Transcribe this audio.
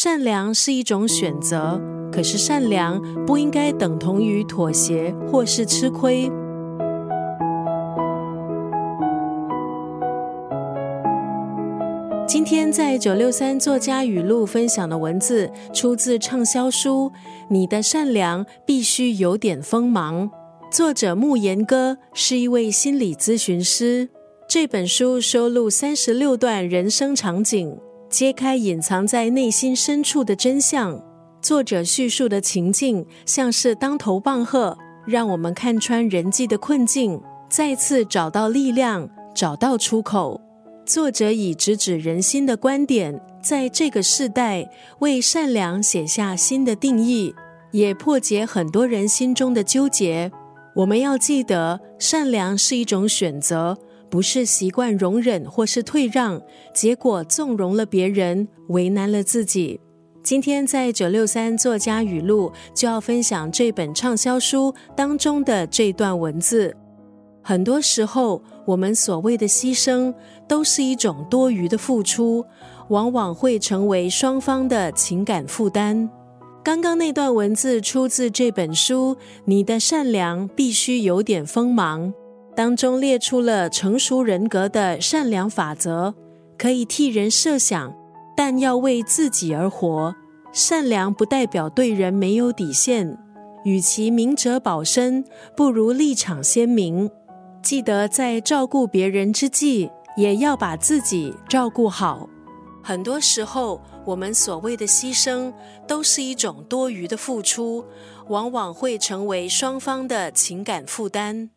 善良是一种选择，可是善良不应该等同于妥协或是吃亏。今天在九六三作家语录分享的文字，出自畅销书《你的善良必须有点锋芒》，作者慕言哥是一位心理咨询师。这本书收录三十六段人生场景，揭开隐藏在内心深处的真相。作者叙述的情境像是当头棒喝，让我们看穿人际的困境，再次找到力量，找到出口。作者以直指人心的观点，在这个时代为善良写下新的定义，也破解很多人心中的纠结。我们要记得，善良是一种选择，不是习惯容忍或是退让，结果纵容了别人，为难了自己。今天在九六三作家语录就要分享这本畅销书当中的这段文字。很多时候，我们所谓的牺牲，都是一种多余的付出，往往会成为双方的情感负担。刚刚那段文字出自这本书《你的善良必须有点锋芒》，当中列出了成熟人格的善良法则，可以替人设想，但要为自己而活。善良不代表对人没有底线，与其明哲保身，不如立场鲜明。记得在照顾别人之际，也要把自己照顾好。很多时候，我们所谓的牺牲，都是一种多余的付出，往往会成为双方的情感负担。